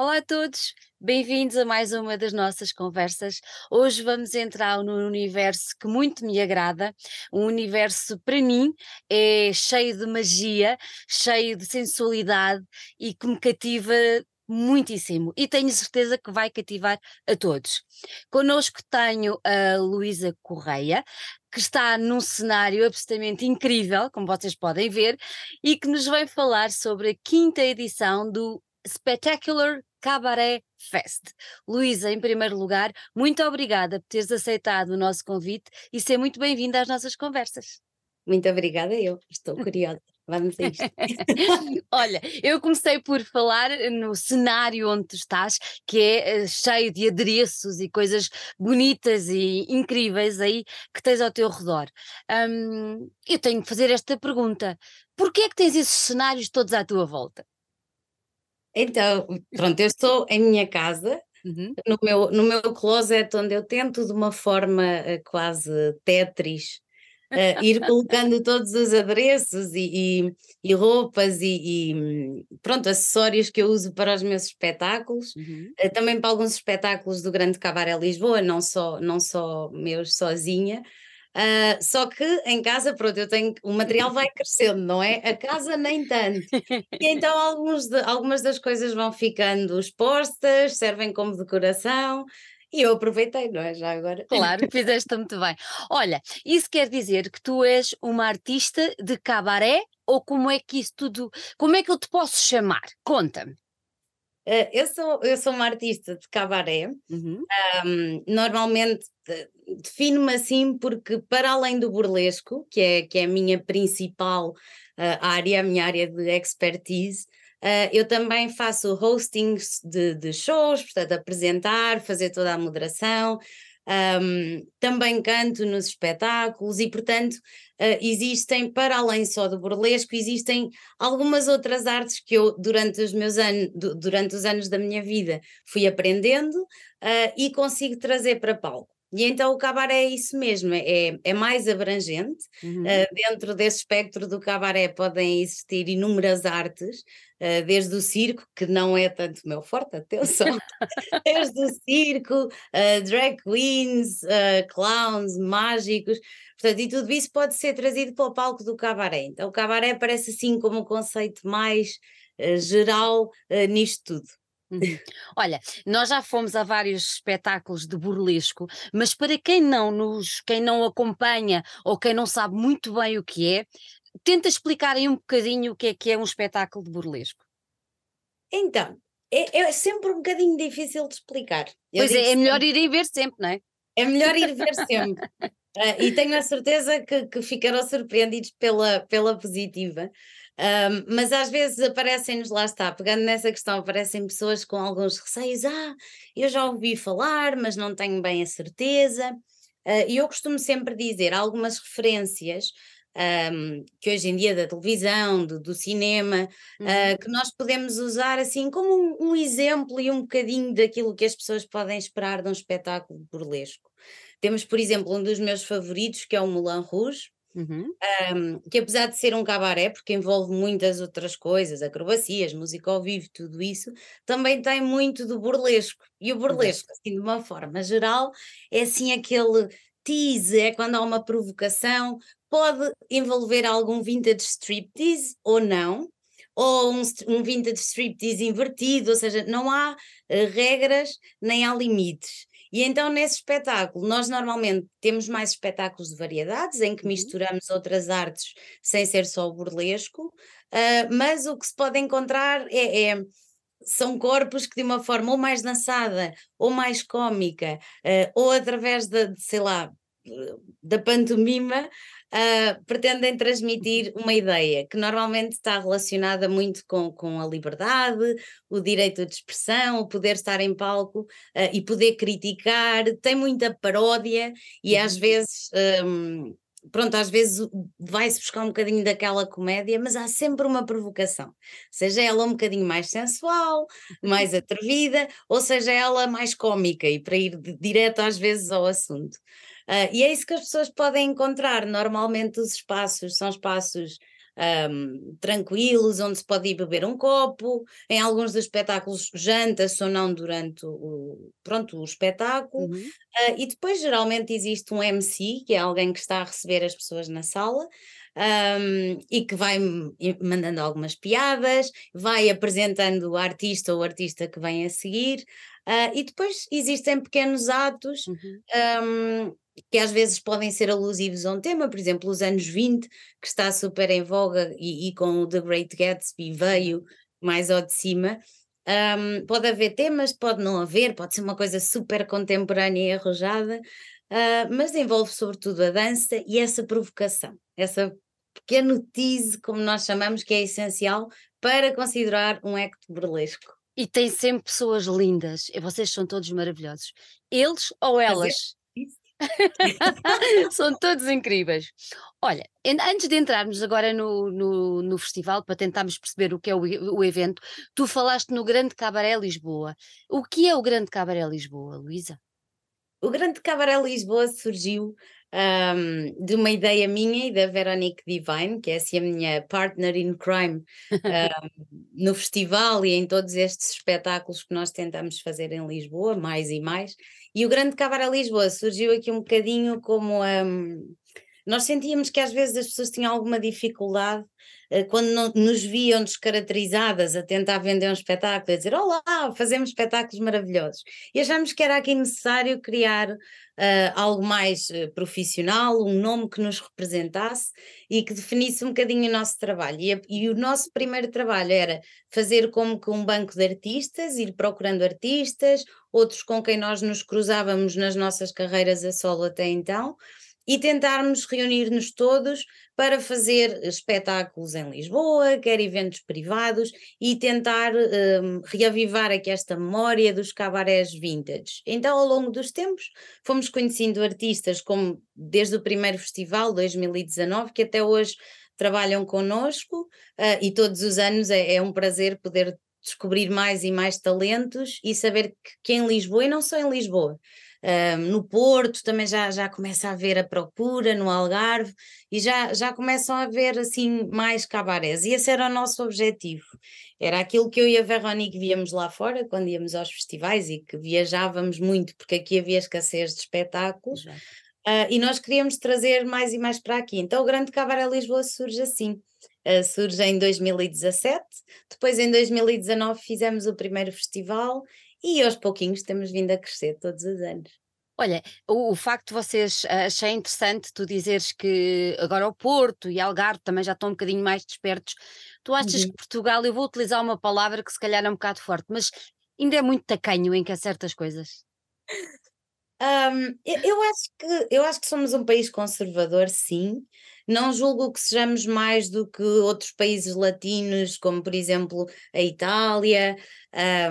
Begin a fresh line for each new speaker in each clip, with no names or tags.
Olá a todos, bem-vindos a mais uma das nossas conversas. Hoje vamos entrar num universo que muito me agrada, um universo para mim é cheio de magia, cheio de sensualidade e que me cativa muitíssimo e tenho certeza que vai cativar a todos. Connosco tenho a Luísa Correia, que está num cenário absolutamente incrível, como vocês podem ver, e que nos vai falar sobre a quinta edição do Spectacular Cabaret Fest. Luísa, em primeiro lugar, muito obrigada por teres aceitado o nosso convite e ser muito bem-vinda às nossas conversas.
Muito obrigada, eu estou curiosa. Vamos a isto.
Olha, eu comecei por falar no cenário onde tu estás, que é eh, cheio de adereços e coisas bonitas e incríveis aí que tens ao teu redor. Um, eu tenho que fazer esta pergunta: porquê é que tens esses cenários todos à tua volta?
Então, pronto, eu estou em minha casa, uhum. no, meu, no meu closet, onde eu tento de uma forma uh, quase Tetris. Uh, ir colocando todos os adereços e, e, e roupas e, e, pronto, acessórios que eu uso para os meus espetáculos, uhum. uh, também para alguns espetáculos do Grande Cabaré Lisboa, não só, não só meus sozinha, Uh, só que em casa, pronto, eu tenho o material vai crescendo, não é? A casa nem tanto. E então alguns de, algumas das coisas vão ficando expostas, servem como decoração. E eu aproveitei, não é? Já agora.
Claro, fizeste muito bem. Olha, isso quer dizer que tu és uma artista de cabaré ou como é que isso tudo, como é que eu te posso chamar? Conta-me.
Uh, eu, sou, eu sou uma artista de cabaré. Uhum. Um, normalmente defino-me assim porque, para além do burlesco, que é, que é a minha principal uh, área, a minha área de expertise, uh, eu também faço hostings de, de shows, portanto, apresentar, fazer toda a moderação. Um, também canto nos espetáculos e, portanto, uh, existem, para além só do burlesco, existem algumas outras artes que eu, durante os meus anos, durante os anos da minha vida, fui aprendendo uh, e consigo trazer para palco. E então o cabaré é isso mesmo, é, é mais abrangente. Uhum. Uh, dentro desse espectro do cabaré podem existir inúmeras artes, desde o circo, que não é tanto meu forte, atenção, desde o circo, uh, drag queens, clowns, mágicos, portanto, e tudo isso pode ser trazido para o palco do cabaré. Então o cabaré parece assim como um conceito mais geral nisto tudo.
Uhum. Olha, nós já fomos a vários espetáculos de burlesco, mas para quem não nos, quem não acompanha ou quem não sabe muito bem o que é, tenta explicar aí um bocadinho o que é que é um espetáculo de burlesco.
Então, é, é sempre um bocadinho difícil de explicar.
Eu pois é, é melhor ir e ver sempre, não é?
É melhor ir ver sempre. uh, e tenho a certeza que, que ficarão surpreendidos pela, pela positiva. Um, mas às vezes aparecem-nos, lá está, pegando nessa questão, aparecem pessoas com alguns receios, ah, eu já ouvi falar, mas não tenho bem a certeza. Uh, e eu costumo sempre dizer algumas referências um, que hoje em dia da televisão, do, do cinema, uhum. uh, que nós podemos usar assim como um, um, exemplo e um bocadinho daquilo que as pessoas podem esperar de um espetáculo burlesco. Temos, por exemplo, um dos meus favoritos, que é o Moulin Rouge, Uhum. Um, que apesar de ser um cabaré, porque envolve muitas outras coisas, acrobacias, música ao vivo, tudo isso, também tem muito do burlesco. E o burlesco, assim, de uma forma geral, é assim aquele tease, é quando há uma provocação, pode envolver algum vintage striptease ou não, ou um, um vintage striptease invertido, ou seja, não há uh, regras nem há limites. E então, nesse espetáculo, nós normalmente temos mais espetáculos de variedades, em que uhum. misturamos outras artes sem ser só o burlesco, uh, mas o que se pode encontrar é, é são corpos que de uma forma ou mais dançada ou mais cômica uh, ou através de, de, sei lá da pantomima uh, pretendem transmitir uma ideia que normalmente está relacionada muito com, com a liberdade, o direito de expressão, o poder estar em palco uh, e poder criticar, tem muita paródia e às uhum. vezes. Um, pronto, às vezes vai-se buscar um bocadinho daquela comédia, mas há sempre uma provocação, seja ela um bocadinho mais sensual, mais atrevida, ou seja ela mais cômica e para ir direto às vezes ao assunto. Uh, e é isso que as pessoas podem encontrar. Normalmente os espaços são espaços um, tranquilos, onde se pode ir beber um copo. Em alguns dos espetáculos, janta-se ou não durante o, pronto, o espetáculo. Uhum. Uh, e depois, geralmente, existe um MC, que é alguém que está a receber as pessoas na sala. Um, e que vai mandando algumas piadas, vai apresentando o artista ou o artista que vem a seguir, uh, e depois existem pequenos atos uhum. um, que às vezes podem ser alusivos a um tema, por exemplo, os anos 20, que está super em voga e, e com o The Great Gatsby veio mais ao de cima. Um, pode haver temas, pode não haver, pode ser uma coisa super contemporânea e arrojada, uh, mas envolve sobretudo a dança e essa provocação, essa pequeno tease, como nós chamamos, que é essencial para considerar um acto burlesco.
E tem sempre pessoas lindas, vocês são todos maravilhosos. Eles ou elas? São todos incríveis. Olha, antes de entrarmos agora no, no, no, festival, para tentarmos perceber o que é o, o, evento, tu falaste no Grande Cabaré Lisboa. O que é o Grande Cabaré Lisboa, Luísa?
O Grande Cabaré Lisboa surgiu um, de uma ideia minha e da Veronique Divine, que é assim a minha partner in crime um, no festival e em todos estes espetáculos que nós tentamos fazer em Lisboa, mais e mais. E o Grande Cabaré Lisboa surgiu aqui um bocadinho como. Um, nós sentíamos que às vezes as pessoas tinham alguma dificuldade uh, quando nos viam descaracterizadas a tentar vender um espetáculo, a dizer olá, fazemos espetáculos maravilhosos. E achámos que era aqui necessário criar uh, algo mais uh, profissional, um nome que nos representasse e que definisse um bocadinho o nosso trabalho. E, a, e o nosso primeiro trabalho era fazer como que um banco de artistas, ir procurando artistas, outros com quem nós nos cruzávamos nas nossas carreiras a solo até então e tentarmos reunir-nos todos para fazer espetáculos em Lisboa, quer eventos privados, e tentar um, reavivar aqui esta memória dos cabarés vintage. Então, ao longo dos tempos, fomos conhecendo artistas como desde o primeiro festival, 2019, que até hoje trabalham connosco, uh, e todos os anos é, é um prazer poder descobrir mais e mais talentos e saber que, que em Lisboa, e não só em Lisboa, no Porto também já, já começa a haver a procura, no Algarve, e já, já começam a haver assim mais cabarés. E esse era o nosso objetivo. Era aquilo que eu e a Veronique víamos lá fora, quando íamos aos festivais e que viajávamos muito, porque aqui havia escassez de espetáculos. Uh, e nós queríamos trazer mais e mais para aqui. Então o Grande Cabaré Lisboa surge assim. Uh, surge em 2017, depois em 2019 fizemos o primeiro festival e aos pouquinhos temos vindo a crescer todos os anos.
Olha, o, o, facto de vocês uh, achei interessante tu dizeres que agora o Porto e Algarve também já estão um bocadinho mais despertos. Tu achas uhum. que Portugal, eu vou utilizar uma palavra que se calhar é um bocado forte, mas ainda é muito tacanho em que há certas coisas?
Um, eu, acho que, eu acho que somos um país conservador, sim. Não julgo que sejamos mais do que outros países latinos, como por exemplo a Itália.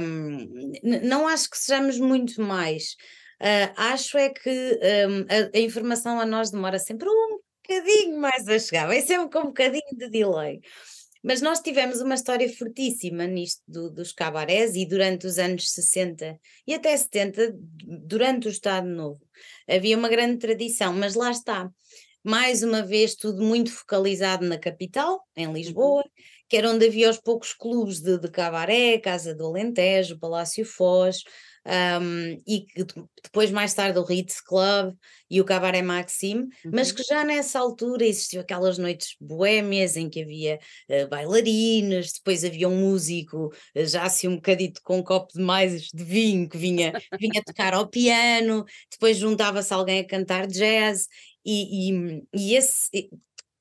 Um, não acho que sejamos muito mais. Uh, acho é que um, a, a, informação a nós demora sempre um bocadinho mais a chegar, vai sempre com um bocadinho de delay. Mas nós tivemos uma história fortíssima nisto do, dos cabarés e durante os anos 60 e até 70, durante o Estado Novo, havia uma grande tradição, mas lá está. Mais uma vez, tudo muito focalizado na capital, em Lisboa, uhum. que era onde havia os poucos clubes de, de cabaré, Casa do Alentejo, Palácio Foz, um, e que depois mais tarde o Ritz Club e o Cabaret Maxime, uhum. mas que já nessa altura existiam aquelas noites boémias em que havia uh, bailarinas, depois havia um músico uh, já assim um bocadito com um copo de mais de vinho que vinha, vinha tocar ao piano, depois juntava-se alguém a cantar jazz e, e, e esse,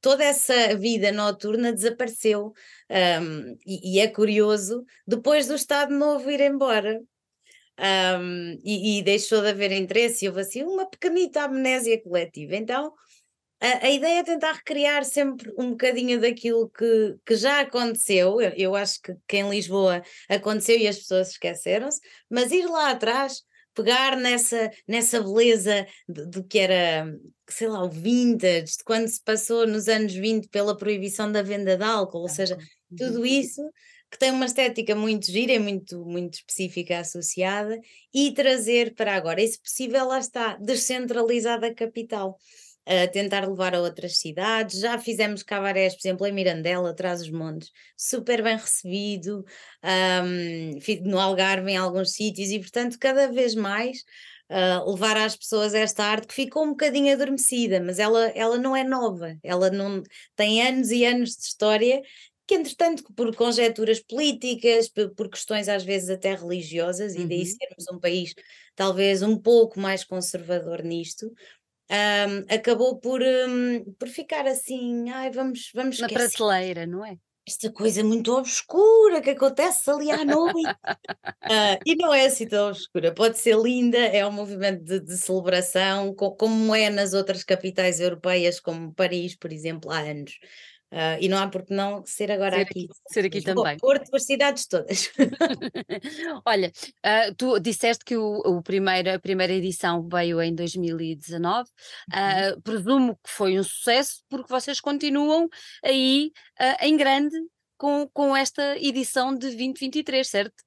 toda essa vida noturna desapareceu. Um, e, e, é curioso, depois do Estado Novo ir embora, um, e, e, deixou de haver interesse e houve assim uma pequenita amnésia coletiva. Então a, a, ideia é tentar recriar sempre um bocadinho daquilo que, que já aconteceu. Eu, eu acho que, que em Lisboa aconteceu e as pessoas esqueceram-se, mas ir lá atrás pegar nessa, nessa beleza do que era, sei lá, o vintage, de quando se passou nos anos 20 pela proibição da venda de álcool, ou seja, tudo uhum. isso que tem uma estética muito gira e muito, muito específica associada, e trazer para agora, e se possível, lá está, descentralizada a capital. a tentar levar a outras cidades. Já fizemos cabarés, por exemplo, em Mirandela, atrás dos montes, super bem recebido, um, no Algarve, em alguns sítios, e portanto, cada vez mais. Uh, levar às pessoas esta arte que ficou um bocadinho adormecida, mas ela, ela não é nova, ela não tem anos e anos de história que entretanto por conjecturas políticas, por, questões às vezes até religiosas, uhum. e daí uhum. sermos um país talvez um pouco mais conservador nisto, um, acabou por, um, por ficar assim, ai, vamos, vamos
Na prateleira, não é?
Esta coisa muito obscura que acontece ali à noite. uh, e não é assim tão obscura, pode ser linda, é um movimento de, de celebração, co como é nas outras capitais europeias, como Paris, por exemplo, há anos. Uh, e não há por que não ser agora
ser
aqui.
aqui. Ser aqui Lisboa, também.
Porto, as cidades todas.
Olha, uh, tu disseste que o, o primeiro, a primeira edição veio em 2019. Uh, presumo que foi um sucesso porque vocês continuam aí em grande com, com esta edição de 2023, certo?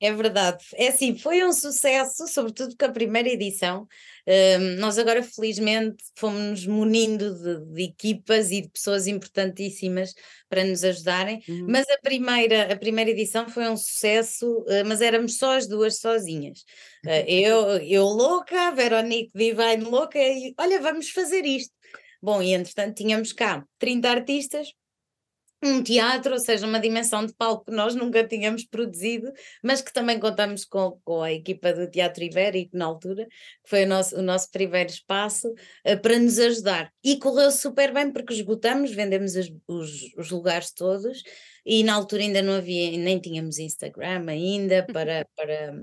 É verdade. É assim, foi um sucesso, sobretudo com a primeira edição. Um, nós agora, felizmente, fomos munindo de, de, equipas e de pessoas importantíssimas para nos ajudarem, uhum. mas a primeira, a primeira edição foi um sucesso, uh, mas éramos só as duas sozinhas. Uh, eu, eu louca, a Veronique Divine louca, e olha, vamos fazer isto. Bom, e entretanto tínhamos cá 30 artistas, um teatro, ou seja, uma dimensão de palco que nós nunca tínhamos produzido, mas que também contamos com, com a equipa do Teatro Ibérico na altura, que foi o nosso, o nosso primeiro espaço, uh, para nos ajudar. E correu super bem porque esgotamos, vendemos os, os, os, lugares todos, e na altura ainda não havia, nem tínhamos Instagram ainda para, para,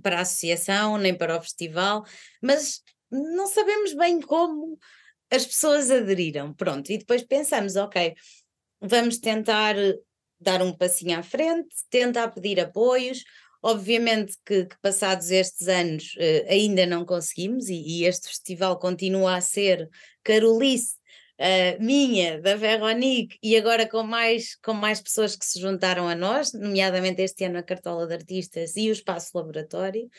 para a associação, nem para o festival, mas não sabemos bem como as pessoas aderiram. Pronto, e depois pensamos, ok vamos tentar dar um passinho à frente, tentar pedir apoios. Obviamente que, que passados estes anos uh, ainda não conseguimos, e, e, este festival continua a ser Carolice, uh, minha, da Veronique, e agora com mais, com mais pessoas que se juntaram a nós, nomeadamente este ano a Cartola de Artistas e o Espaço Laboratório.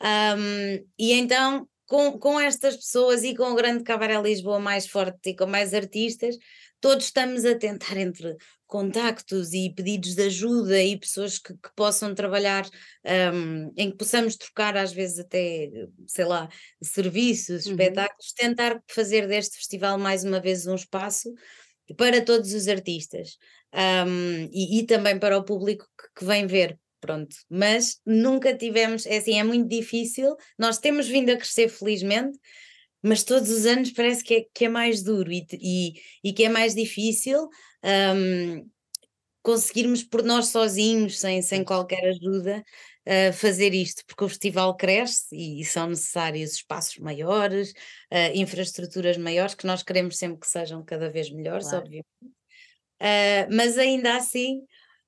Um, e então, com, com estas pessoas e com o Grande Cabaré Lisboa mais forte e com mais artistas, todos estamos a tentar entre contactos e pedidos de ajuda e pessoas que, que possam trabalhar um, em que possamos trocar às vezes até, sei lá, serviços, uhum. espetáculos, tentar fazer deste festival mais uma vez um espaço para todos os artistas um, e, e, também para o público que, que vem ver, pronto, mas nunca tivemos, é assim, é muito difícil, nós temos vindo a crescer felizmente, mas todos os anos parece que é, que é mais duro e, e, e que é mais difícil um, conseguirmos por nós sozinhos, sem, sem qualquer ajuda, uh, fazer isto, porque o festival cresce e, e são necessários espaços maiores, uh, infraestruturas maiores, que nós queremos sempre que sejam cada vez melhores, claro. obviamente. Uh, mas ainda assim,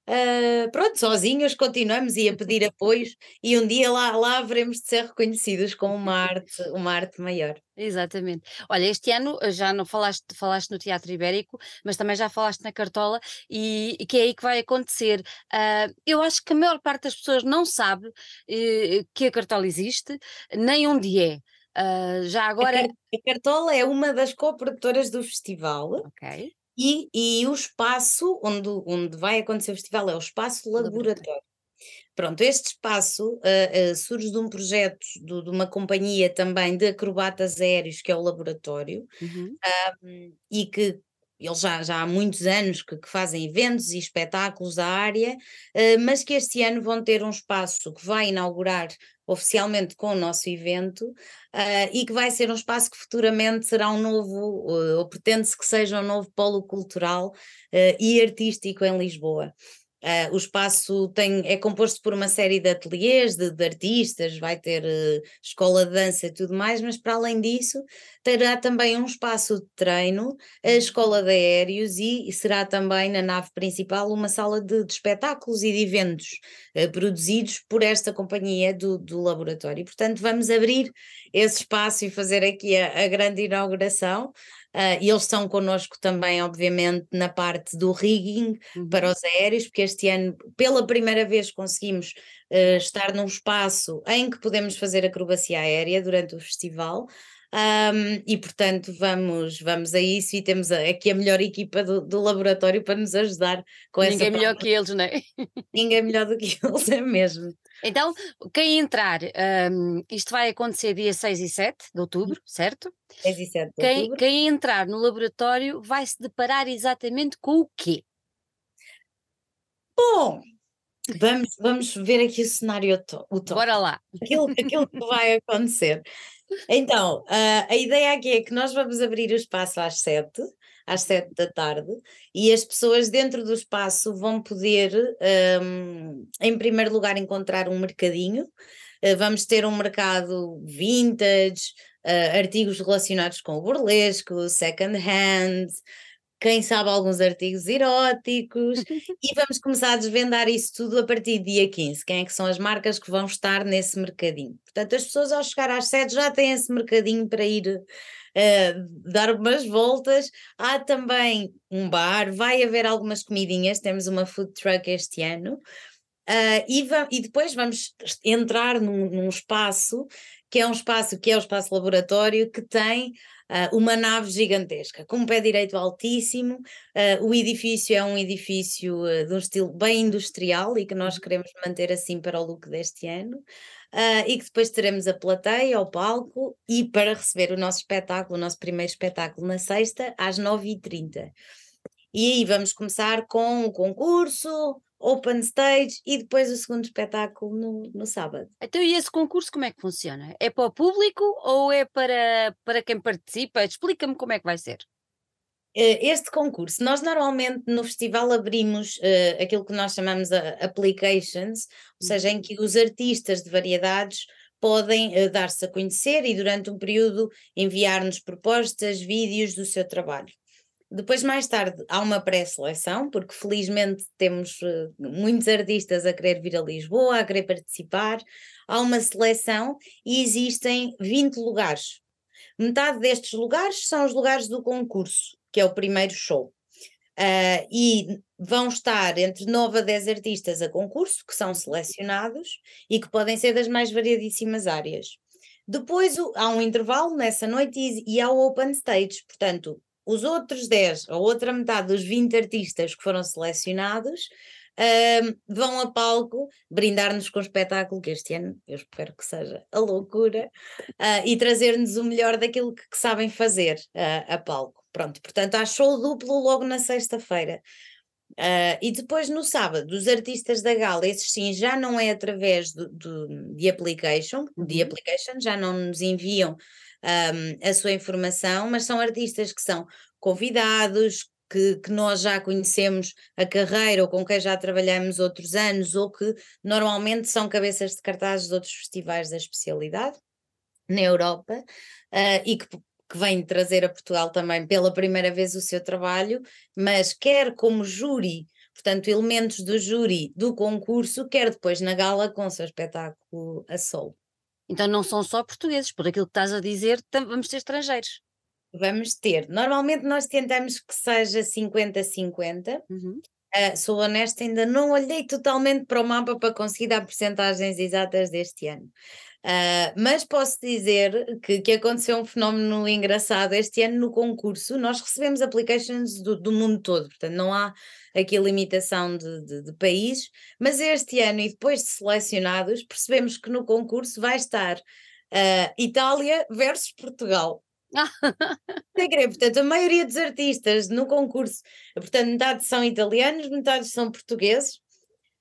Uh, pronto, sozinhos continuamos e a pedir apoios e um dia lá, lá haveremos de ser reconhecidos com uma arte, uma arte maior.
Exatamente. Olha, este ano eh, já não falaste, falaste no Teatro Ibérico, mas também já falaste na Cartola e, e que é aí que vai acontecer. Uh, eu acho que a maior parte das pessoas não sabe uh, que a Cartola existe, nem onde é. Já agora.
A, Cartola é uma das co-produtoras do festival.
Ok.
E, e o espaço onde, onde vai acontecer o festival é o espaço laboratório. Pronto, este espaço uh, uh, surge de um projeto do, de uma companhia também de acrobatas aéreos, que é o Laboratório,
uhum.
um, e que eles já, já há muitos anos que, que fazem eventos e espetáculos da área, uh, mas que este ano vão ter um espaço que vai inaugurar oficialmente com o nosso evento uh, e que vai ser um espaço que futuramente será um novo, uh, ou pretende-se que seja um novo polo cultural e artístico em Lisboa. Uh, o espaço tem, é composto por uma série de ateliês de, de artistas, vai ter uh, escola de dança e tudo mais, mas para além disso terá também um espaço de treino, a uhum. escola de aéreos e, e será também na nave principal uma sala de, de espetáculos e de eventos uh, produzidos por esta companhia do, do laboratório. Portanto, vamos abrir esse espaço e fazer aqui a, a grande inauguração. Uh, e eles estão connosco também, obviamente, na parte do rigging uhum. para os aéreos, porque este ano, pela primeira vez, conseguimos uh, estar num espaço em que podemos fazer acrobacia aérea durante o festival. Um, e portanto vamos, vamos a isso e temos aqui a melhor equipa do, do laboratório para nos ajudar com
Ninguém
essa
é melhor que eles, não é?
Ninguém melhor do que eles, é mesmo.
Então, quem entrar, um, isto vai acontecer dia 6 e 7 de outubro, certo?
6 e 7 de
quem,
outubro.
Quem entrar no laboratório vai se deparar exatamente com o quê?
Bom, vamos, vamos ver aqui o cenário o top.
Bora lá.
Aquilo, aquilo que vai acontecer. Então, uh, a ideia aqui é que nós vamos abrir o espaço às sete, às sete da tarde, e as pessoas dentro do espaço vão poder, um, em primeiro lugar, encontrar um mercadinho. Uh, vamos ter um mercado vintage, uh, artigos relacionados com o burlesco, second hand, quem sabe alguns artigos eróticos e vamos começar a desvendar isso tudo a partir do dia 15. Quem é que são as marcas que vão estar nesse mercadinho? Portanto, as pessoas ao chegar às sete já têm esse mercadinho para ir uh, dar umas voltas. Há também um bar, vai haver algumas comidinhas, temos uma food truck este ano. Uh, e, e, depois vamos entrar num, num espaço que é um espaço que é o espaço laboratório que tem uh, uma nave gigantesca, com um pé direito altíssimo. Uh, o edifício é um edifício de um estilo bem industrial e que nós uhum. queremos manter assim para o look deste ano. E que depois teremos a plateia, o palco, e para receber o nosso espetáculo, o nosso primeiro espetáculo na sexta, às 9h30. E aí vamos começar com o concurso, open stage e depois o segundo espetáculo no, no sábado.
Então, e esse concurso como é que funciona? É para o público ou é para, para quem participa? Explica-me como é que vai ser.
Eh, este concurso, nós normalmente no festival abrimos uh, aquilo que nós chamamos de applications, ou seja, em que os artistas de variedades podem uh, dar-se a conhecer e durante um período enviar-nos propostas, vídeos do seu trabalho. Depois, mais tarde, há uma pré-seleção, porque felizmente temos uh, muitos artistas a querer vir a Lisboa, a querer participar. Há uma seleção e existem 20 lugares. Metade destes lugares são os lugares do concurso, que é o primeiro show. Uh, e vão estar entre 9 a 10 artistas a concurso, que são selecionados e que podem ser das mais variadíssimas áreas. Depois há um intervalo nessa noite e, e há o open stage, portanto, os outros 10, a outra metade dos 20 artistas que foram selecionados, uh, vão a palco brindar-nos com o espetáculo que este ano eu espero que seja a loucura uh, e trazer-nos o melhor daquilo que, que sabem fazer uh, a palco. Pronto, portanto, há show duplo logo na sexta-feira. Uh, e depois no sábado, os artistas da gala, esses sim já não é através do, do, de application, de uhum. application, já não nos enviam um, a sua informação, mas são artistas que são convidados, que, que, nós já conhecemos a carreira ou com quem já trabalhamos outros anos, ou que normalmente são cabeças de cartazes de outros festivais da especialidade na Europa uh, e que, que vêm trazer a Portugal também pela primeira vez o seu trabalho, mas quer como júri, portanto, elementos do júri do concurso, quer depois na gala com o seu espetáculo a solo.
Então não são só portugueses, por aquilo que estás a dizer, vamos ter estrangeiros.
Vamos ter. Normalmente nós tentamos que seja 50-50. Uhum. Uh, sou honesta, ainda não olhei totalmente para o mapa para conseguir dar porcentagens exatas deste ano. Uh, mas posso dizer que, que aconteceu um fenómeno engraçado este ano no concurso. Nós recebemos applications do, do mundo todo, portanto, não há aqui a limitação de, de, de países, mas este ano, e depois de selecionados, percebemos que no concurso vai estar uh, Itália versus Portugal. Sem querer, portanto, a maioria dos artistas no concurso, portanto, metade são italianos, metade são portugueses,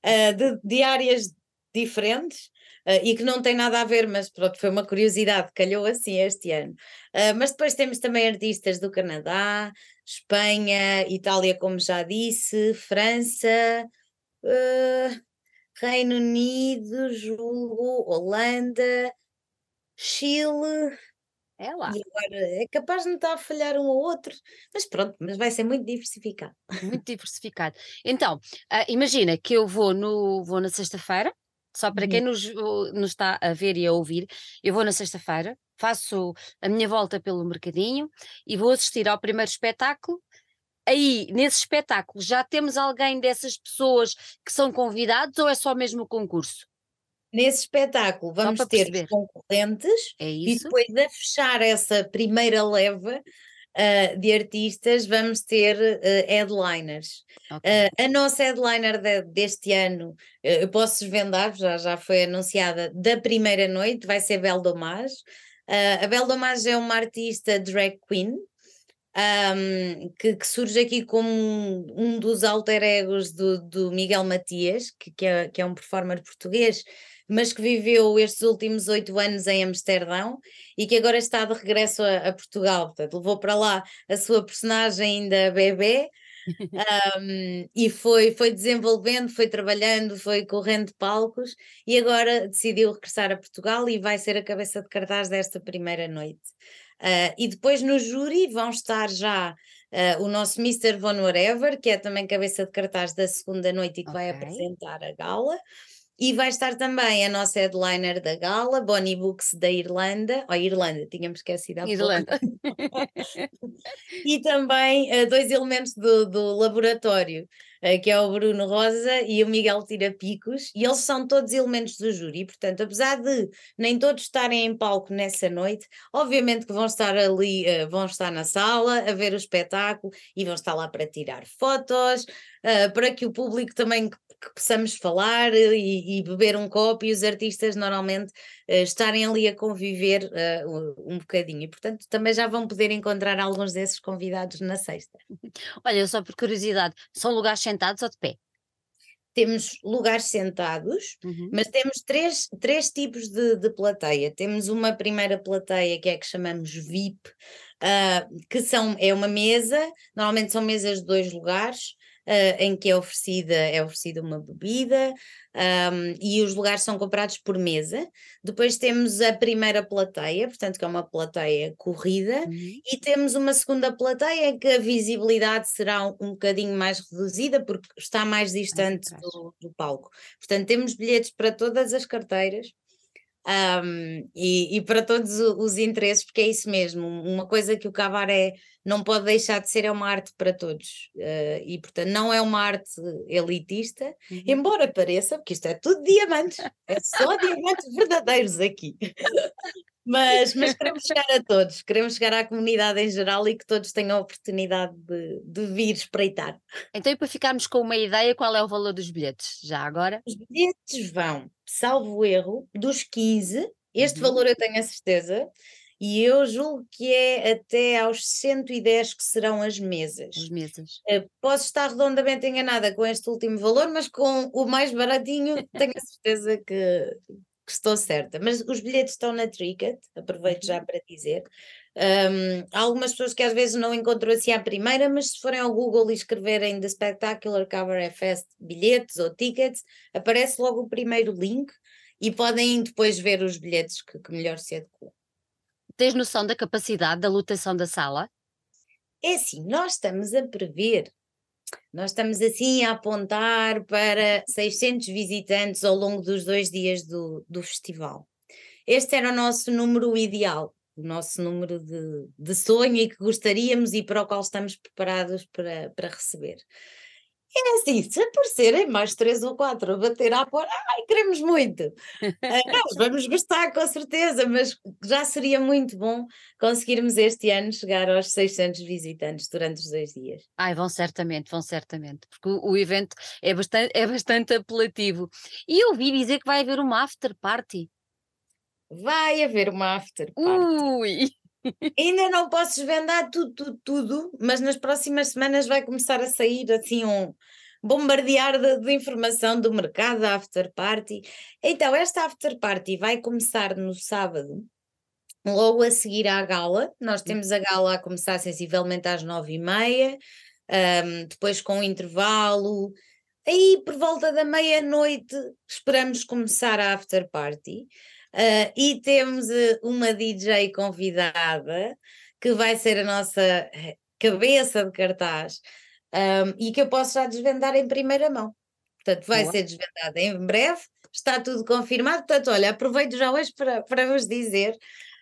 uh, de, de áreas diferentes, Uh, e que não tem nada a ver, mas pronto, foi uma curiosidade, calhou assim este ano. Uh, mas depois temos também artistas do Canadá, Espanha, Itália, como já disse, França, uh, Reino Unido, julgo, Holanda, Chile.
É lá.
E agora é capaz de não estar a falhar um ou outro, mas pronto, mas vai ser muito diversificado.
Muito diversificado. Então, imagina que eu vou, no, vou na sexta-feira, só para quem uhum. nos, nos está a ver e a ouvir, eu vou na sexta-feira, faço a minha volta pelo mercadinho e vou assistir ao primeiro espetáculo. Aí, nesse espetáculo, já temos alguém dessas pessoas que são convidados ou é só mesmo o concurso?
Nesse espetáculo vamos ter os concorrentes
é
e depois a fechar essa primeira leva uh, de artistas vamos ter uh, headliners. Okay. Uh, a nossa headliner de, deste ano, eu posso desvendar, já, já foi anunciada, da primeira noite, vai ser Belle Domage. a Belle Domage é uma artista drag queen, um, que, que, surge aqui como um, um dos alter egos do, do Miguel Matias, que, que, é, que é um performer português, mas que viveu estes últimos oito anos em Amsterdão e que agora está de regresso a, a Portugal. Portanto, levou para lá a sua personagem ainda bebê. um, e foi, foi desenvolvendo, foi trabalhando, foi correndo palcos e agora decidiu regressar a Portugal e vai ser a cabeça de cartaz desta primeira noite. Uh, e depois no júri vão estar já uh, o nosso Mr. Von Whatever, que é também cabeça de cartaz da segunda noite e que okay. vai apresentar a gala. E vai estar também a nossa headliner da gala, Bonnie Books da Irlanda, ou Irlanda, tínhamos esquecido há Irlanda. e também uh, dois elementos do, do laboratório, uh, que é o Bruno Rosa e o Miguel Tirapicos, e eles são todos elementos do júri, portanto, apesar de nem todos estarem em palco nessa noite, obviamente que vão estar ali, uh, vão estar na sala a ver o espetáculo e vão estar lá para tirar fotos, para que o público também que possamos falar e, e, beber um copo e os artistas normalmente uh, estarem ali a conviver uh, um bocadinho. E, portanto, também já vão poder encontrar alguns desses convidados na sexta.
Olha, só por curiosidade, são lugares sentados ou de pé?
Temos lugares sentados, uhum. mas temos três, três tipos de, de, plateia. Temos uma primeira plateia que é que chamamos VIP, uh, que são, é uma mesa, normalmente são mesas de dois lugares, uh, em que é oferecida, é oferecida uma bebida um, e os lugares são comprados por mesa. Depois temos a primeira plateia, portanto, que é uma plateia corrida, uhum. e temos uma segunda plateia que a visibilidade será um, um bocadinho mais reduzida porque está mais distante do, do palco. Portanto, temos bilhetes para todas as carteiras. Um, e, e, para todos os interesses, porque é isso mesmo, uma coisa que o cabaré não pode deixar de ser, é uma arte para todos, uh, e portanto não é uma arte elitista, uhum. embora pareça, porque isto é tudo diamantes, é só diamantes verdadeiros aqui. mas, mas queremos chegar a todos, queremos chegar à comunidade em geral e que todos tenham a oportunidade de, de vir espreitar.
Então, e para ficarmos com uma ideia, qual é o valor dos bilhetes, já agora?
Os bilhetes vão salvo erro, dos 15, este uhum. valor eu tenho a certeza, e eu julgo que é até aos 110 que serão as mesas.
As mesas.
Uh, posso estar redondamente enganada com este último valor, mas com o mais baratinho tenho a certeza que, que estou certa. Mas os bilhetes estão na Tricket, aproveito já uhum. para dizer. Um, há algumas pessoas que às vezes não encontram assim à primeira, mas se forem ao Google e escreverem The Spectacular Cabaret Fest bilhetes ou tickets, aparece logo o primeiro link e podem depois ver os bilhetes que, que melhor se adequam.
Tens noção da capacidade da lotação da sala?
É assim, nós estamos a prever, nós estamos assim a apontar para 600 visitantes ao longo dos dois dias do, do festival. Este era o nosso número ideal o nosso número de, de sonho e que gostaríamos e para o qual estamos preparados para, para receber. É assim, se aparecerem mais três ou quatro a bater à porta, ai, queremos muito. Ah, nós vamos gostar, com certeza, mas já seria muito bom conseguirmos este ano chegar aos 600 visitantes durante os dois dias.
Ai, vão certamente, vão certamente, porque o, o evento é bastante, é bastante apelativo. E eu ouvi dizer que vai haver uma after party.
Vai haver uma after party.
Ui!
Ainda não posso desvendar tudo, tudo, tudo, mas nas próximas semanas vai começar a sair assim um bombardear de, de informação do mercado da after party. Então, esta after party vai começar no sábado, logo a seguir à gala. Nós hum. temos a gala a começar sensivelmente às nove e meia, um, depois com um intervalo. Aí, por volta da meia-noite, esperamos começar a after party. Uh, e temos uh, uma DJ convidada que vai ser a nossa eh, cabeça de cartaz um, e que eu posso já desvendar em primeira mão. Portanto, vai Boa. ser desvendada em breve, está tudo confirmado. Portanto, olha, aproveito já hoje para, para vos dizer.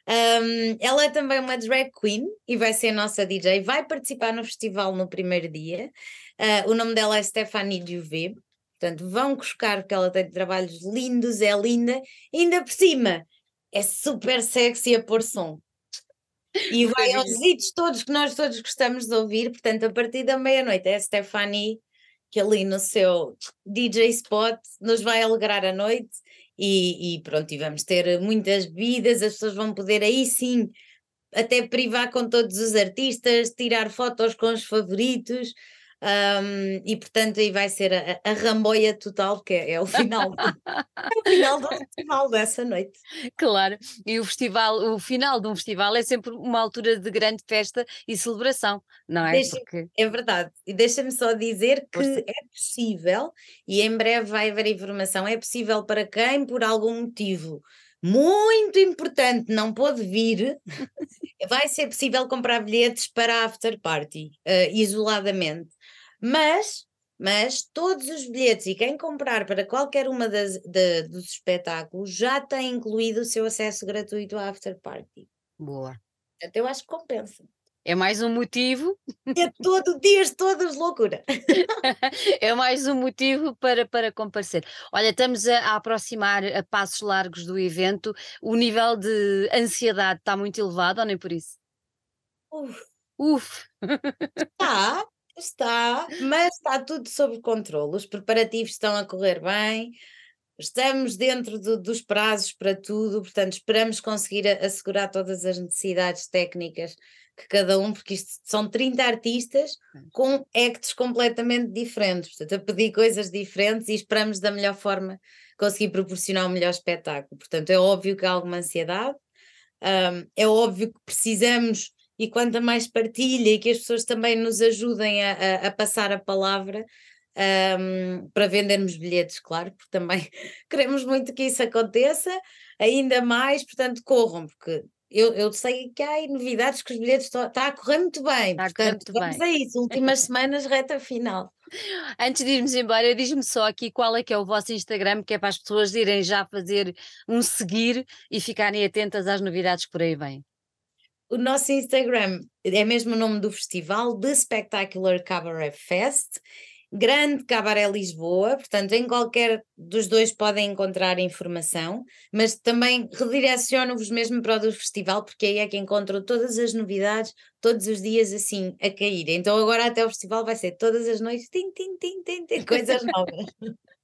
Um, ela é também uma drag queen e vai ser a nossa DJ. Vai participar no festival no primeiro dia. Uh, o nome dela é Stephanie Duvet. Portanto vão buscar porque ela tem trabalhos lindos, é linda, ainda por cima é super sexy a pôr som. E vai aos hits todos que nós todos gostamos de ouvir, portanto, a partir da meia-noite é a Stephanie que ali no seu DJ spot nos vai alegrar a noite. E, e pronto, e vamos ter muitas bebidas, as pessoas vão poder aí sim até privar com todos os artistas, tirar fotos com os favoritos, um, e portanto aí vai ser a, a ramboia total, que é, é o final do, é o final do festival dessa noite.
Claro, e o festival, o final de um festival é sempre uma altura de grande festa e celebração, não é?
Deixa, Porque... É verdade, e deixa-me só dizer que é possível, e em breve vai haver informação, é possível para quem por algum motivo muito importante, não pôde vir, vai ser possível comprar bilhetes para a after party, uh, isoladamente. Mas, mas todos os bilhetes e quem comprar para qualquer uma das, de, dos espetáculos já tem incluído o seu acesso gratuito à after party.
Boa.
Portanto, eu acho que compensa.
É mais um motivo.
É todo dias todos loucura.
é mais um motivo para, para comparecer. Olha, estamos a, a, aproximar a passos largos do evento. O nível de ansiedade está muito elevado ou nem por isso?
Uf.
Uf.
Está, está, mas está tudo sob controle. Os preparativos estão a correr bem. Estamos dentro do, dos prazos para tudo, portanto, esperamos conseguir assegurar todas as necessidades técnicas que cada um, porque isto são 30 artistas com acts completamente diferentes, portanto, a pedir coisas diferentes e esperamos da melhor forma conseguir proporcionar o um melhor espetáculo. Portanto, é óbvio que há alguma ansiedade, um, é óbvio que precisamos, e quanto mais partilha e que as pessoas também nos ajudem a, a, a passar a palavra. Um, para vendermos bilhetes, claro, porque também queremos muito que isso aconteça, ainda mais, portanto, corram, porque eu, eu sei que há novidades que os bilhetes estão tá a correr muito bem. Está correr muito vamos bem. a isso, últimas semanas, reta final.
Antes de irmos embora, diz-me só aqui qual é que é o vosso Instagram, que é para as pessoas irem já fazer um seguir e ficarem atentas às novidades que por aí vêm.
O nosso Instagram é mesmo o nome do festival, The Spectacular Cabaret Fest, Grande Cabaré Lisboa, portanto, em qualquer dos dois podem encontrar informação, mas também redireciono-vos mesmo para o do festival, porque aí é que encontram todas as novidades, todos os dias assim a cair. Então, agora até o festival vai ser todas as noites, tim, tim, tim, tim, tim coisas novas.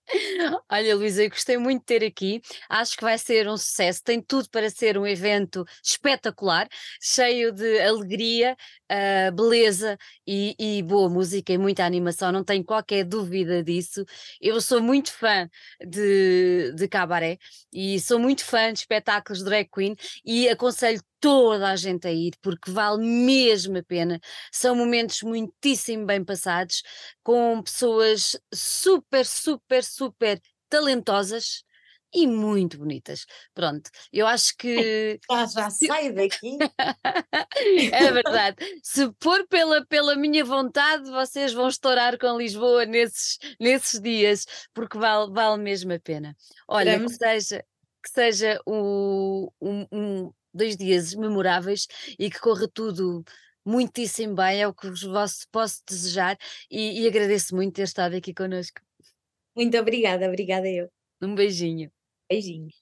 Olha, Luísa, eu gostei muito de ter aqui. Acho que vai ser um sucesso. Tem tudo para ser um evento espetacular, cheio de alegria, uh, beleza e, e, boa música e muita animação. Não tenho qualquer dúvida disso. Eu sou muito fã de, de cabaré e sou muito fã de espetáculos de drag queen e aconselho toda a gente a ir, porque vale mesmo a pena. São momentos muitíssimo bem passados, com pessoas super, super, super talentosas e muito bonitas. Pronto, eu acho que.
Já, já sai daqui.
é verdade. Se for pela, pela minha vontade, vocês vão estourar com Lisboa nesses, nesses dias, porque vale, vale mesmo a pena. Olha, que seja, que seja um, um, dois dias memoráveis e que corra tudo muitíssimo bem, é o que vos posso desejar e, e agradeço muito ter estado aqui connosco.
Muito obrigada, obrigada eu.
Um beijinho.
Beijinhos.